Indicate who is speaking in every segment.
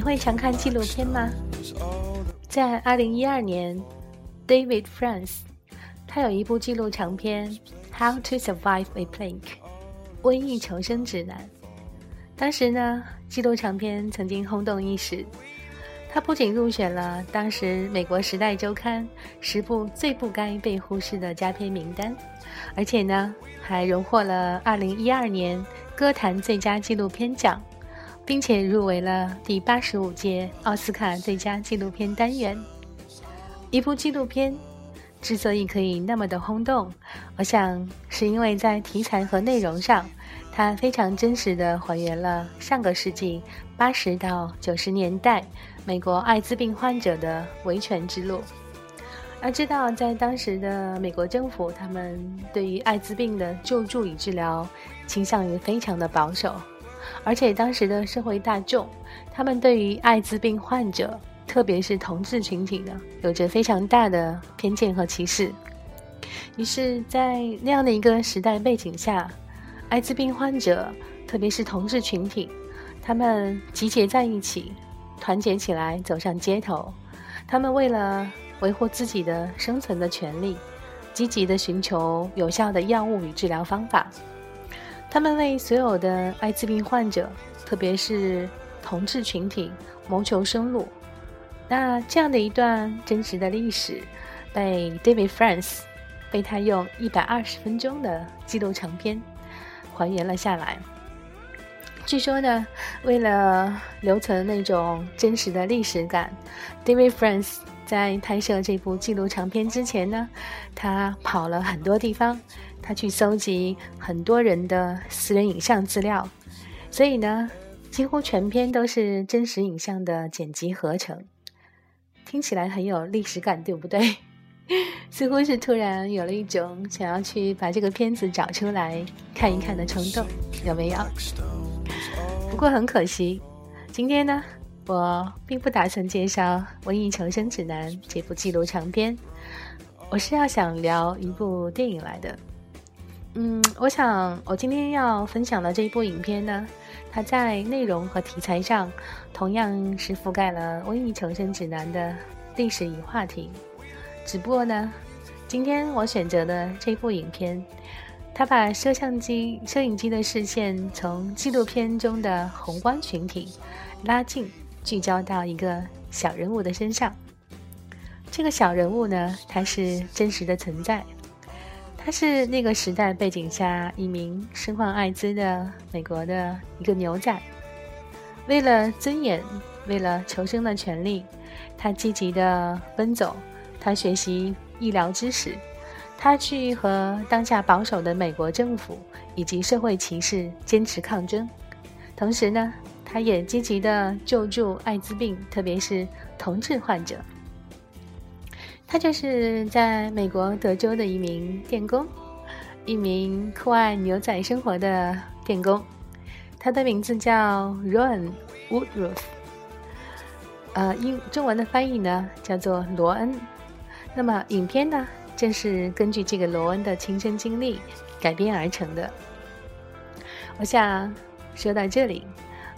Speaker 1: 你会常看纪录片吗？在二零一二年，David France，他有一部纪录长片《How to Survive a Plague》（瘟疫求生指南）。当时呢，纪录长片曾经轰动一时。他不仅入选了当时美国《时代周刊》十部最不该被忽视的佳片名单，而且呢，还荣获了二零一二年歌坛最佳纪录片奖。并且入围了第八十五届奥斯卡最佳纪录片单元。一部纪录片之所以可以那么的轰动，我想是因为在题材和内容上，它非常真实的还原了上个世纪八十到九十年代美国艾滋病患者的维权之路。要知道，在当时的美国政府，他们对于艾滋病的救助与治疗倾向于非常的保守。而且当时的社会大众，他们对于艾滋病患者，特别是同志群体呢，有着非常大的偏见和歧视。于是，在那样的一个时代背景下，艾滋病患者，特别是同志群体，他们集结在一起，团结起来走上街头，他们为了维护自己的生存的权利，积极的寻求有效的药物与治疗方法。他们为所有的艾滋病患者，特别是同志群体谋求生路。那这样的一段真实的历史，被 David France 被他用一百二十分钟的纪录长片还原了下来。据说呢，为了留存那种真实的历史感，David France 在拍摄这部纪录长片之前呢，他跑了很多地方。他去搜集很多人的私人影像资料，所以呢，几乎全篇都是真实影像的剪辑合成，听起来很有历史感，对不对？似乎是突然有了一种想要去把这个片子找出来看一看的冲动，有没有？不过很可惜，今天呢，我并不打算介绍《瘟疫求生指南》这部纪录长片，我是要想聊一部电影来的。嗯，我想我今天要分享的这一部影片呢，它在内容和题材上同样是覆盖了《瘟疫求生指南》的历史与话题。只不过呢，今天我选择的这部影片，它把摄像机、摄影机的视线从纪录片中的宏观群体拉近，聚焦到一个小人物的身上。这个小人物呢，他是真实的存在。他是那个时代背景下一名身患艾滋的美国的一个牛仔，为了尊严，为了求生的权利，他积极的奔走，他学习医疗知识，他去和当下保守的美国政府以及社会歧视坚持抗争，同时呢，他也积极的救助艾滋病，特别是同志患者。他就是在美国德州的一名电工，一名酷爱牛仔生活的电工。他的名字叫 Ron Woodruff，呃，英中文的翻译呢叫做罗恩。那么影片呢，正是根据这个罗恩的亲身经历改编而成的。我想说到这里，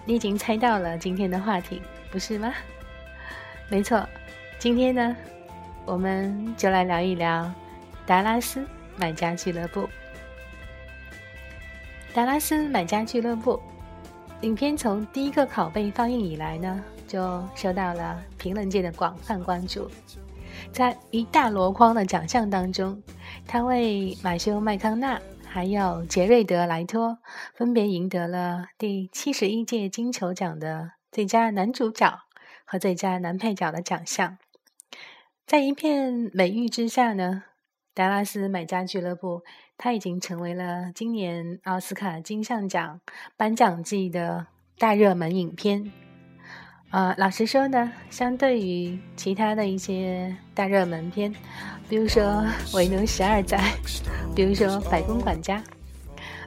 Speaker 1: 你已经猜到了今天的话题，不是吗？没错，今天呢。我们就来聊一聊达拉斯买家俱乐部。达拉斯买家俱乐部影片从第一个拷贝放映以来呢，就受到了评论界的广泛关注。在一大箩筐的奖项当中，他为马修麦康纳还有杰瑞德莱托分别赢得了第七十一届金球奖的最佳男主角和最佳男配角的奖项。在一片美誉之下呢，达拉斯买家俱乐部，它已经成为了今年奥斯卡金像奖颁奖季的大热门影片。啊，老实说呢，相对于其他的一些大热门片，比如说《维奴十二载》，比如说《白宫管家》，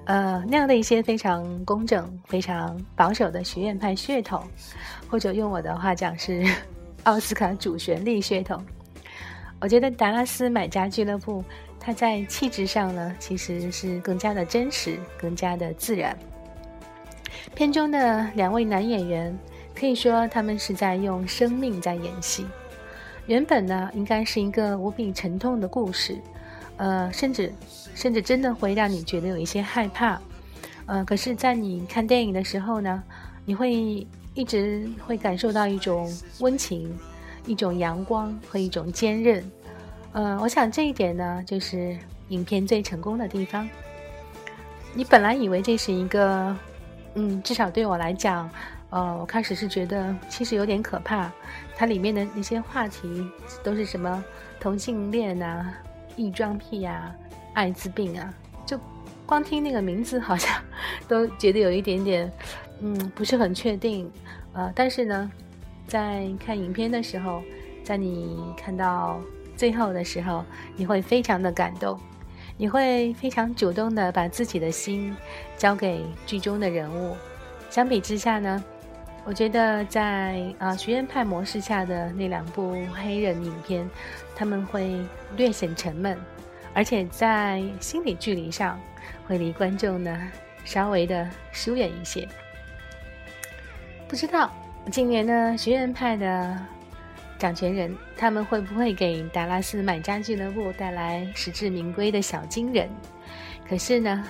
Speaker 1: 呃，那样的一些非常工整、非常保守的学院派血统，或者用我的话讲是奥斯卡主旋律血统。我觉得达拉斯买家俱乐部，它在气质上呢，其实是更加的真实，更加的自然。片中的两位男演员，可以说他们是在用生命在演戏。原本呢，应该是一个无比沉痛的故事，呃，甚至甚至真的会让你觉得有一些害怕。呃，可是，在你看电影的时候呢，你会一直会感受到一种温情、一种阳光和一种坚韧。呃，我想这一点呢，就是影片最成功的地方。你本来以为这是一个，嗯，至少对我来讲。呃，我开始是觉得其实有点可怕，它里面的那些话题都是什么同性恋啊、异装癖啊、艾滋病啊，就光听那个名字好像 都觉得有一点点，嗯，不是很确定。呃，但是呢，在看影片的时候，在你看到最后的时候，你会非常的感动，你会非常主动的把自己的心交给剧中的人物。相比之下呢？我觉得在啊学院派模式下的那两部黑人影片，他们会略显沉闷，而且在心理距离上会离观众呢稍微的疏远一些。不知道今年呢学院派的掌权人他们会不会给达拉斯买家俱乐部带来实至名归的小金人？可是呢？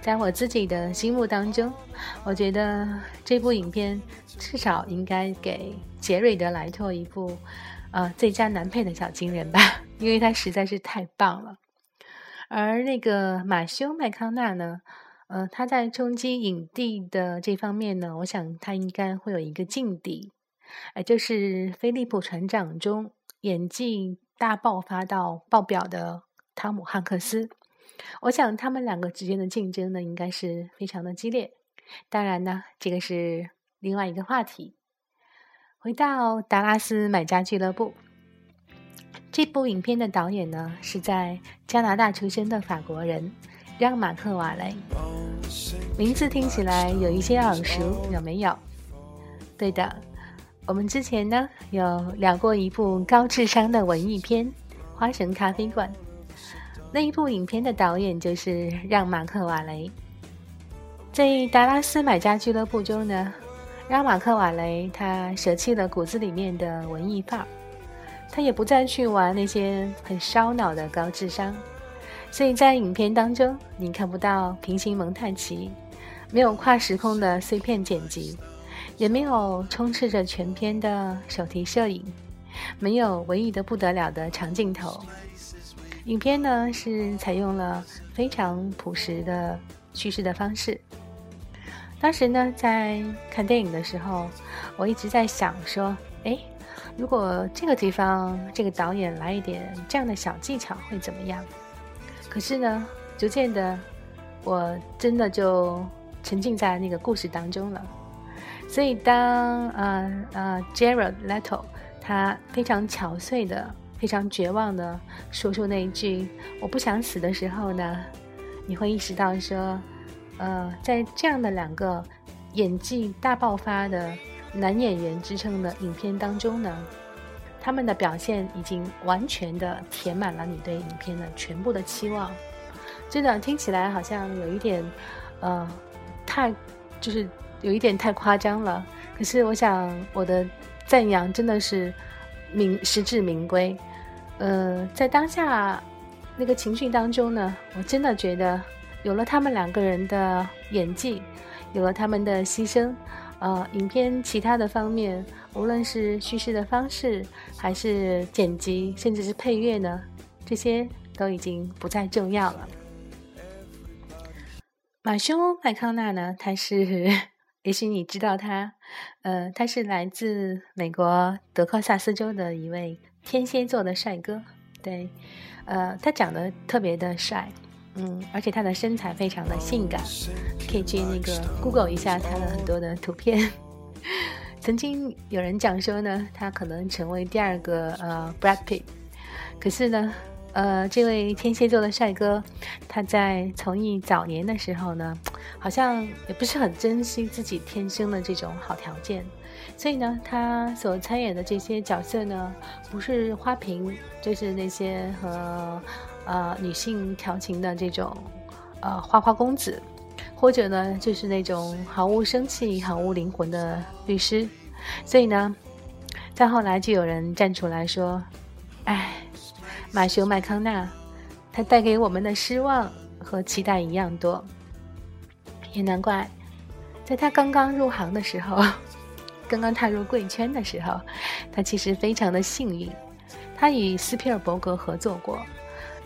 Speaker 1: 在我自己的心目当中，我觉得这部影片至少应该给杰瑞德莱托一部，呃，最佳男配的小金人吧，因为他实在是太棒了。而那个马修麦康纳呢，呃，他在冲击影帝的这方面呢，我想他应该会有一个劲敌，哎，就是《菲利普船长》中演技大爆发到爆表的汤姆汉克斯。我想他们两个之间的竞争呢，应该是非常的激烈。当然呢，这个是另外一个话题。回到达拉斯买家俱乐部，这部影片的导演呢，是在加拿大出生的法国人让马克瓦雷。名字听起来有一些耳熟，有没有？对的，我们之前呢有聊过一部高智商的文艺片《花神咖啡馆》。那一部影片的导演就是让·马克·瓦雷。在《达拉斯买家俱乐部》中呢，让·马克·瓦雷他舍弃了骨子里面的文艺范儿，他也不再去玩那些很烧脑的高智商，所以在影片当中你看不到平行蒙太奇，没有跨时空的碎片剪辑，也没有充斥着全片的手提摄影，没有唯一的不得了的长镜头。影片呢是采用了非常朴实的叙事的方式。当时呢在看电影的时候，我一直在想说，哎，如果这个地方这个导演来一点这样的小技巧会怎么样？可是呢，逐渐的，我真的就沉浸在那个故事当中了。所以当呃呃 Jared Leto 他非常憔悴的。非常绝望的说出那一句“我不想死”的时候呢，你会意识到说，呃，在这样的两个演技大爆发的男演员支撑的影片当中呢，他们的表现已经完全的填满了你对影片的全部的期望。真的听起来好像有一点，呃，太就是有一点太夸张了。可是我想我的赞扬真的是。名实至名归，呃，在当下那个情绪当中呢，我真的觉得有了他们两个人的演技，有了他们的牺牲，呃，影片其他的方面，无论是叙事的方式，还是剪辑，甚至是配乐呢，这些都已经不再重要了。马修麦康纳呢，他是。也许你知道他，呃，他是来自美国德克萨斯州的一位天蝎座的帅哥，对，呃，他长得特别的帅，嗯，而且他的身材非常的性感，可以去那个 Google 一下他的很多的图片。曾经有人讲说呢，他可能成为第二个呃 Brad Pitt，可是呢。呃，这位天蝎座的帅哥，他在从艺早年的时候呢，好像也不是很珍惜自己天生的这种好条件，所以呢，他所参演的这些角色呢，不是花瓶，就是那些和呃女性调情的这种呃花花公子，或者呢，就是那种毫无生气、毫无灵魂的律师。所以呢，再后来就有人站出来说：“哎，马修麦康纳，他带给我们的失望和期待一样多。也难怪，在他刚刚入行的时候，刚刚踏入贵圈的时候，他其实非常的幸运，他与斯皮尔伯格合作过，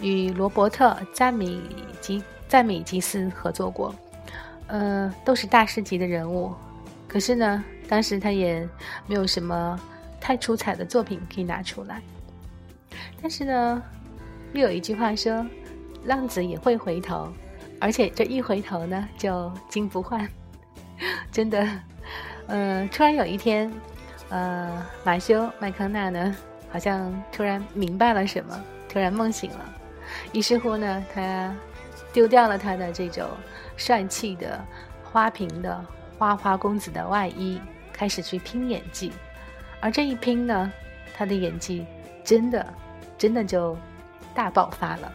Speaker 1: 与罗伯特赞米吉赞米吉斯合作过，呃，都是大师级的人物。可是呢。”当时他也没有什么太出彩的作品可以拿出来，但是呢，又有一句话说：“浪子也会回头，而且这一回头呢，就金不换。”真的，呃，突然有一天，呃，马修麦康纳呢，好像突然明白了什么，突然梦醒了，于是乎呢，他丢掉了他的这种帅气的花瓶的花花公子的外衣。开始去拼演技，而这一拼呢，他的演技真的真的就大爆发了。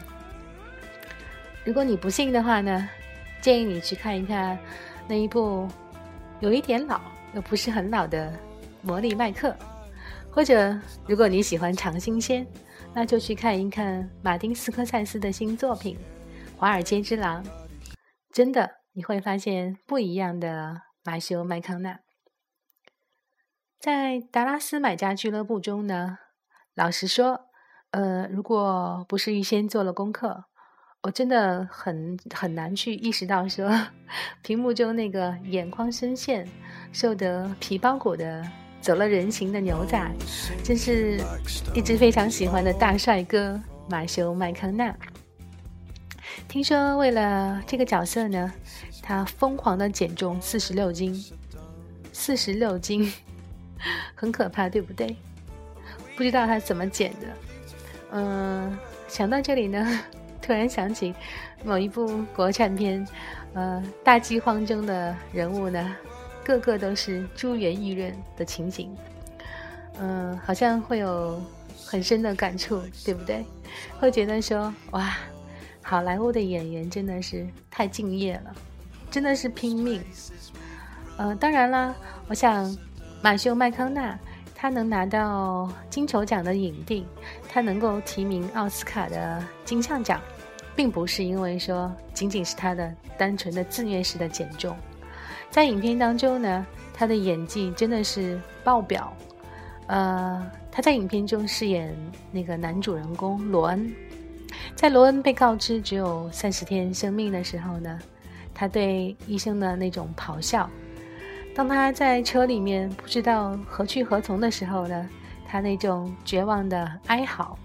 Speaker 1: 如果你不信的话呢，建议你去看一看那一部有一点老又不是很老的《魔力麦克》，或者如果你喜欢尝新鲜，那就去看一看马丁斯科塞斯的新作品《华尔街之狼》。真的，你会发现不一样的马修麦康纳。在达拉斯买家俱乐部中呢，老实说，呃，如果不是预先做了功课，我真的很很难去意识到说，屏幕中那个眼眶深陷、瘦得皮包骨的、走了人形的牛仔，真是一直非常喜欢的大帅哥马修麦康纳。听说为了这个角色呢，他疯狂的减重四十六斤，四十六斤。很可怕，对不对？不知道他怎么减的。嗯，想到这里呢，突然想起某一部国产片，呃，大饥荒中的人物呢，个个都是珠圆玉润的情景。嗯，好像会有很深的感触，对不对？会觉得说，哇，好莱坞的演员真的是太敬业了，真的是拼命。呃，当然啦，我想。马修麦康纳，他能拿到金球奖的影帝，他能够提名奥斯卡的金像奖，并不是因为说仅仅是他的单纯的自虐式的减重，在影片当中呢，他的演技真的是爆表。呃，他在影片中饰演那个男主人公罗恩，在罗恩被告知只有三十天生命的时候呢，他对医生的那种咆哮。当他在车里面不知道何去何从的时候呢，他那种绝望的哀嚎；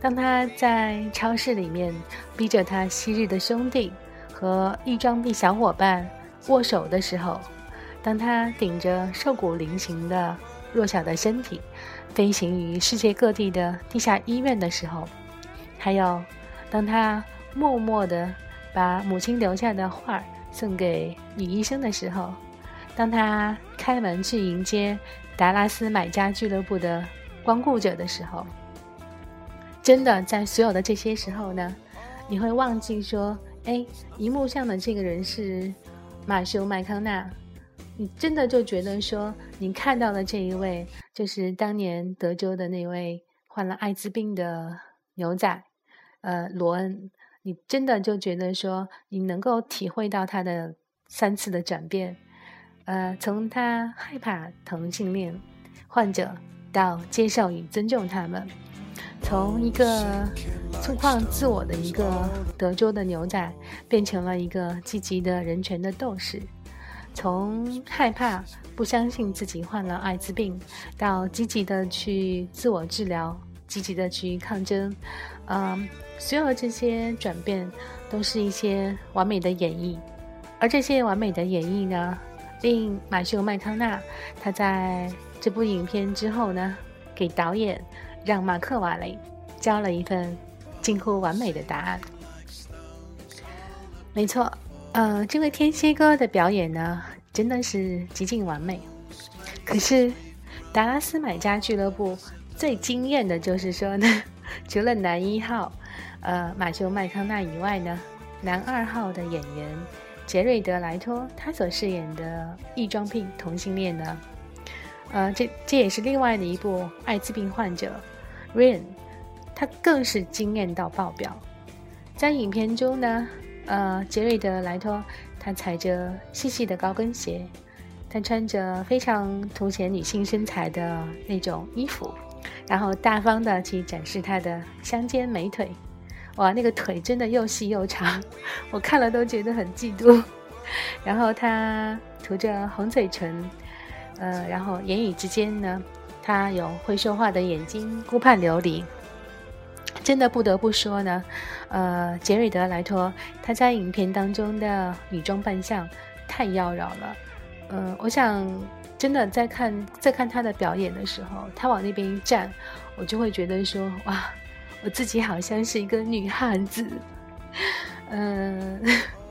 Speaker 1: 当他在超市里面逼着他昔日的兄弟和异装癖小伙伴握手的时候；当他顶着瘦骨嶙峋的弱小的身体飞行于世界各地的地下医院的时候；还有当他默默地把母亲留下的画送给女医生的时候。当他开门去迎接达拉斯买家俱乐部的光顾者的时候，真的在所有的这些时候呢，你会忘记说，哎，荧幕上的这个人是马修麦康纳，你真的就觉得说，你看到的这一位就是当年德州的那位患了艾滋病的牛仔，呃，罗恩，你真的就觉得说，你能够体会到他的三次的转变。呃，从他害怕同性恋患者到接受与尊重他们，从一个粗犷自我的一个德州的牛仔，变成了一个积极的人权的斗士；从害怕不相信自己患了艾滋病，到积极的去自我治疗，积极的去抗争。嗯，所有这些转变都是一些完美的演绎，而这些完美的演绎呢？令马修麦康纳，他在这部影片之后呢，给导演让马克瓦雷交了一份近乎完美的答案。没错，呃，这位天蝎哥的表演呢，真的是极尽完美。可是，达拉斯买家俱乐部最惊艳的就是说呢，除了男一号，呃，马修麦康纳以外呢，男二号的演员。杰瑞德莱托他所饰演的异装癖同性恋呢，呃，这这也是另外的一部艾滋病患者 Rain，他更是惊艳到爆表。在影片中呢，呃，杰瑞德莱托他踩着细细的高跟鞋，他穿着非常凸显女性身材的那种衣服，然后大方的去展示他的香肩美腿。哇，那个腿真的又细又长，我看了都觉得很嫉妒。然后他涂着红嘴唇。呃，然后言语之间呢，他有会说话的眼睛，顾盼流离。真的不得不说呢，呃，杰瑞德莱托他在影片当中的女装扮相太妖娆了。嗯，我想真的在看在看他的表演的时候，他往那边一站，我就会觉得说，哇，我自己好像是一个女汉子。嗯，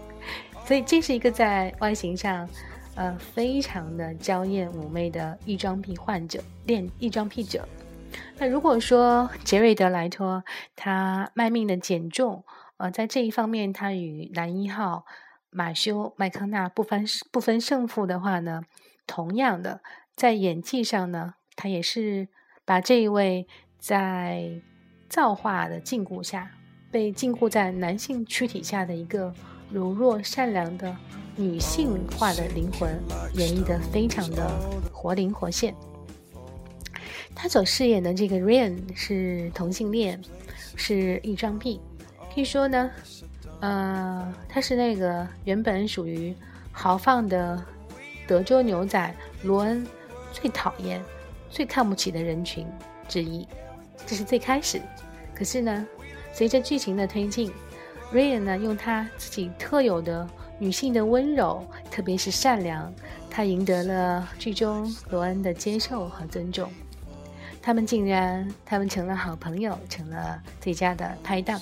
Speaker 1: 所以这是一个在外形上。呃，非常的娇艳妩媚的异装癖患者，恋异装癖者。那如果说杰瑞德莱托他卖命的减重，呃，在这一方面他与男一号马修麦康纳不分不分胜负的话呢，同样的在演技上呢，他也是把这一位在造化的禁锢下，被禁锢在男性躯体下的一个柔弱善良的。女性化的灵魂演绎的非常的活灵活现。他所饰演的这个 Ryan 是同性恋，是异装癖。可以说呢，呃，他是那个原本属于豪放的德州牛仔罗恩最讨厌、最看不起的人群之一。这是最开始。可是呢，随着剧情的推进，Ryan 呢用他自己特有的。女性的温柔，特别是善良，她赢得了剧中罗恩的接受和尊重。他们竟然，他们成了好朋友，成了最佳的拍档。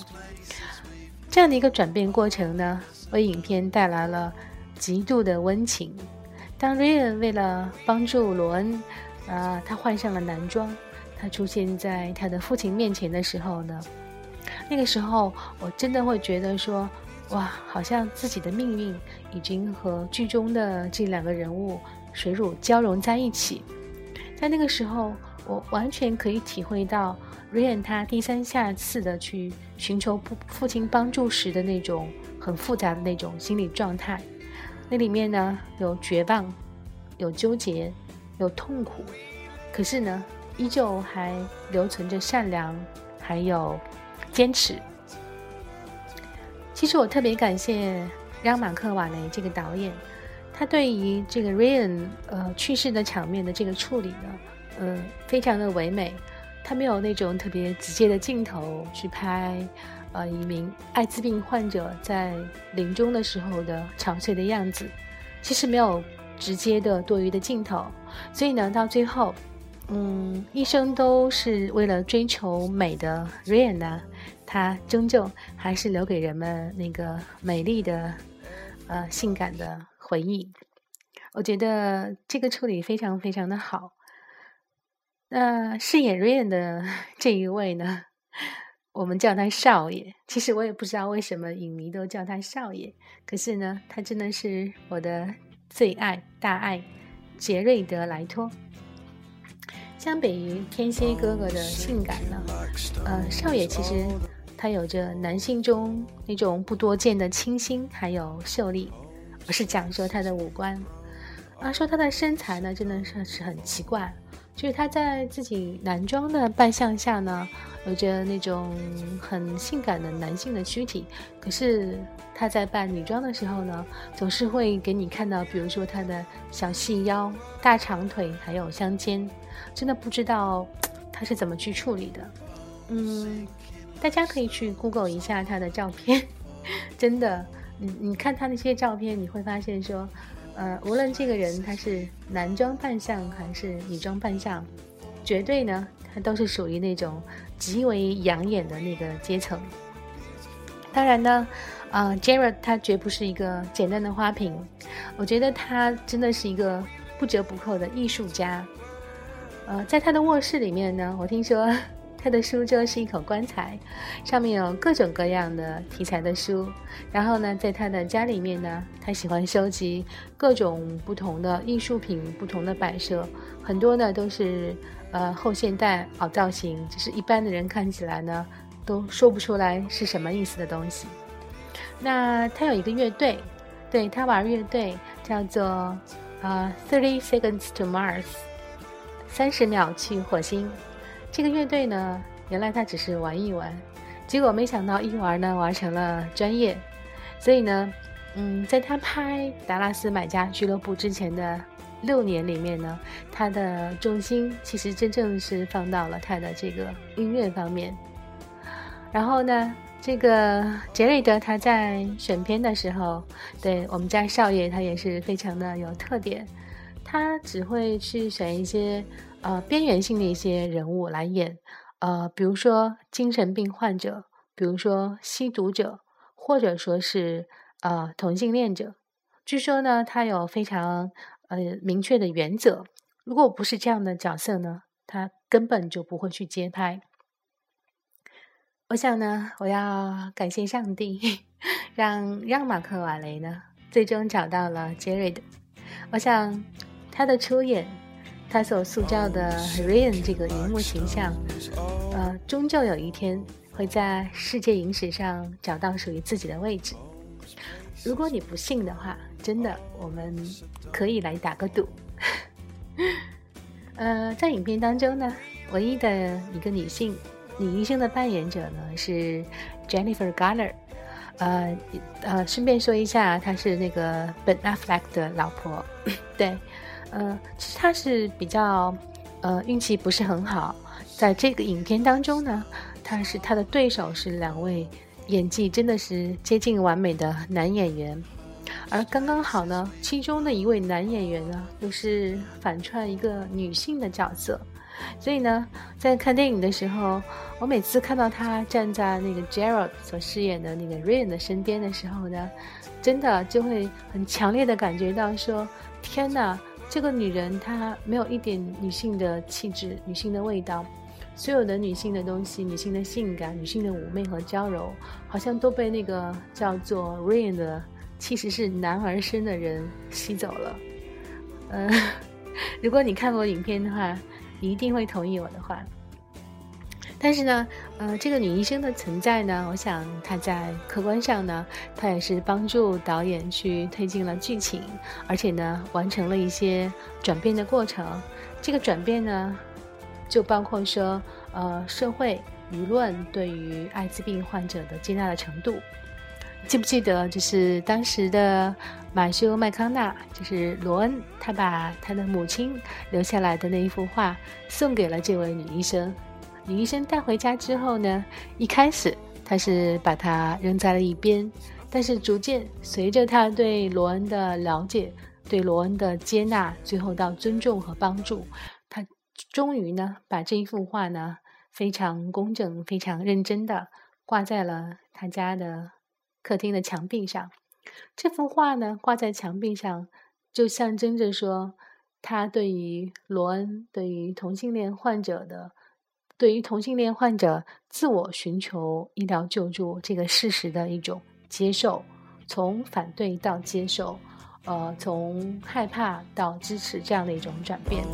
Speaker 1: 这样的一个转变过程呢，为影片带来了极度的温情。当瑞恩为了帮助罗恩，啊，他换上了男装，他出现在他的父亲面前的时候呢，那个时候我真的会觉得说。哇，好像自己的命运已经和剧中的这两个人物水乳交融在一起。在那个时候，我完全可以体会到瑞恩他低三下四的去寻求父父亲帮助时的那种很复杂的那种心理状态。那里面呢，有绝望，有纠结，有痛苦，可是呢，依旧还留存着善良，还有坚持。其实我特别感谢让马克瓦雷这个导演，他对于这个 Ryan 呃去世的场面的这个处理呢，嗯，非常的唯美。他没有那种特别直接的镜头去拍，呃，一名艾滋病患者在临终的时候的憔悴的样子，其实没有直接的多余的镜头。所以呢，到最后，嗯，一生都是为了追求美的 Ryan 呢。他终究还是留给人们那个美丽的、呃性感的回忆。我觉得这个处理非常非常的好。那饰演瑞恩的这一位呢，我们叫他少爷。其实我也不知道为什么影迷都叫他少爷，可是呢，他真的是我的最爱大爱杰瑞德莱托。相比于天蝎哥哥的性感呢，呃，少爷其实。他有着男性中那种不多见的清新，还有秀丽。我是讲说他的五官，啊，说他的身材呢，真的是是很奇怪。就是他在自己男装的扮相下呢，有着那种很性感的男性的躯体，可是他在扮女装的时候呢，总是会给你看到，比如说他的小细腰、大长腿，还有香肩，真的不知道他是怎么去处理的。嗯。大家可以去 Google 一下他的照片，真的，你你看他那些照片，你会发现说，呃，无论这个人他是男装扮相还是女装扮相，绝对呢，他都是属于那种极为养眼的那个阶层。当然呢，呃，Jared 他绝不是一个简单的花瓶，我觉得他真的是一个不折不扣的艺术家。呃，在他的卧室里面呢，我听说。他的书桌是一口棺材，上面有各种各样的题材的书。然后呢，在他的家里面呢，他喜欢收集各种不同的艺术品、不同的摆设很多呢都是呃后现代凹造型，就是一般的人看起来呢都说不出来是什么意思的东西。那他有一个乐队，对他玩乐队叫做呃 Thirty Seconds to Mars，三十秒去火星。这个乐队呢，原来他只是玩一玩，结果没想到一玩呢玩成了专业。所以呢，嗯，在他拍《达拉斯买家俱乐部》之前的六年里面呢，他的重心其实真正是放到了他的这个音乐方面。然后呢，这个杰瑞德他在选片的时候，对我们家少爷他也是非常的有特点，他只会去选一些呃边缘性的一些人物来演，呃，比如说精神病患者，比如说吸毒者。或者说是呃同性恋者，据说呢，他有非常呃明确的原则。如果不是这样的角色呢，他根本就不会去接拍。我想呢，我要感谢上帝，让让马克瓦雷呢最终找到了杰瑞的。我想他的出演，他所塑造的 Ryan 这个荧幕形象，呃，终究有一天。会在世界影史上找到属于自己的位置。如果你不信的话，真的，我们可以来打个赌。呃，在影片当中呢，唯一的一个女性女医生的扮演者呢是 Jennifer Garner。呃呃，顺便说一下，她是那个 Ben Affleck 的老婆。对，呃，其实他是比较呃运气不是很好，在这个影片当中呢。他是他的对手是两位演技真的是接近完美的男演员，而刚刚好呢，其中的一位男演员呢又是反串一个女性的角色，所以呢，在看电影的时候，我每次看到他站在那个 Gerald 所饰演的那个 Ryan 的身边的时候呢，真的就会很强烈的感觉到说，天哪，这个女人她没有一点女性的气质、女性的味道。所有的女性的东西、女性的性感、女性的妩媚和娇柔，好像都被那个叫做 Rain 的，其实是男儿身的人吸走了。嗯，如果你看过影片的话，你一定会同意我的话。但是呢，呃，这个女医生的存在呢，我想她在客观上呢，她也是帮助导演去推进了剧情，而且呢，完成了一些转变的过程。这个转变呢。就包括说，呃，社会舆论对于艾滋病患者的接纳的程度，记不记得？就是当时的马修麦康纳，就是罗恩，他把他的母亲留下来的那一幅画送给了这位女医生。女医生带回家之后呢，一开始他是把它扔在了一边，但是逐渐随着他对罗恩的了解，对罗恩的接纳，最后到尊重和帮助。他终于呢，把这一幅画呢非常工整、非常认真的挂在了他家的客厅的墙壁上。这幅画呢挂在墙壁上，就象征着说他对于罗恩、对于同性恋患者的、对于同性恋患者自我寻求医疗救助这个事实的一种接受，从反对到接受。呃，从害怕到支持这样的一种转变。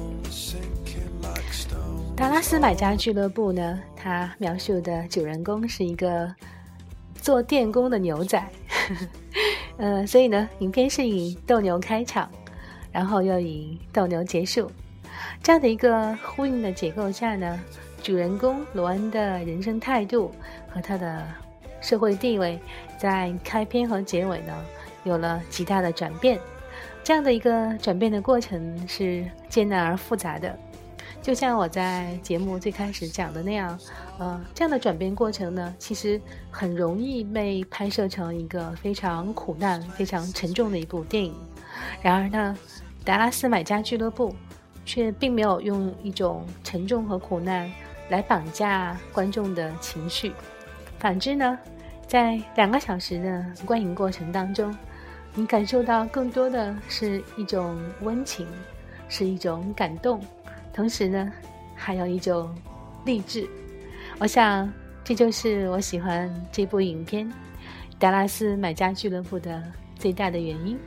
Speaker 1: 达拉斯买家俱乐部呢，它描述的主人公是一个做电工的牛仔，呃，所以呢，影片是以斗牛开场，然后又以斗牛结束，这样的一个呼应的结构下呢，主人公罗恩的人生态度和他的社会地位，在开篇和结尾呢。有了极大的转变，这样的一个转变的过程是艰难而复杂的，就像我在节目最开始讲的那样，呃，这样的转变过程呢，其实很容易被拍摄成一个非常苦难、非常沉重的一部电影。然而呢，《达拉斯买家俱乐部》却并没有用一种沉重和苦难来绑架观众的情绪，反之呢，在两个小时的观影过程当中。你感受到更多的是一种温情，是一种感动，同时呢，还有一种励志。我想，这就是我喜欢这部影片《达拉斯买家俱乐部》的最大的原因。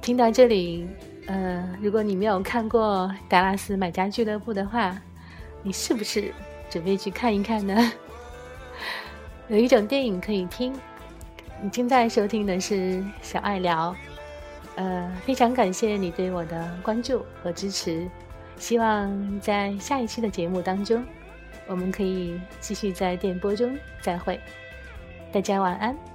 Speaker 1: 听到这里，呃，如果你没有看过《达拉斯买家俱乐部》的话，你是不是准备去看一看呢？有一种电影可以听。你正在收听的是小爱聊，呃，非常感谢你对我的关注和支持，希望在下一期的节目当中，我们可以继续在电波中再会，大家晚安。